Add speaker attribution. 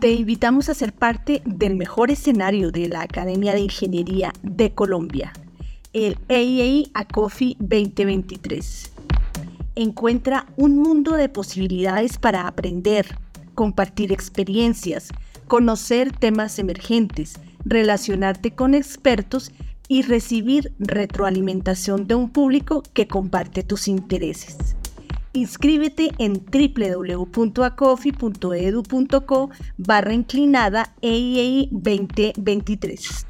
Speaker 1: Te invitamos a ser parte del mejor escenario de la Academia de Ingeniería de Colombia, el AAA ACOFI 2023. Encuentra un mundo de posibilidades para aprender, compartir experiencias, conocer temas emergentes, relacionarte con expertos y recibir retroalimentación de un público que comparte tus intereses. Inscríbete en www.acofi.edu.co barra inclinada EIEI 2023.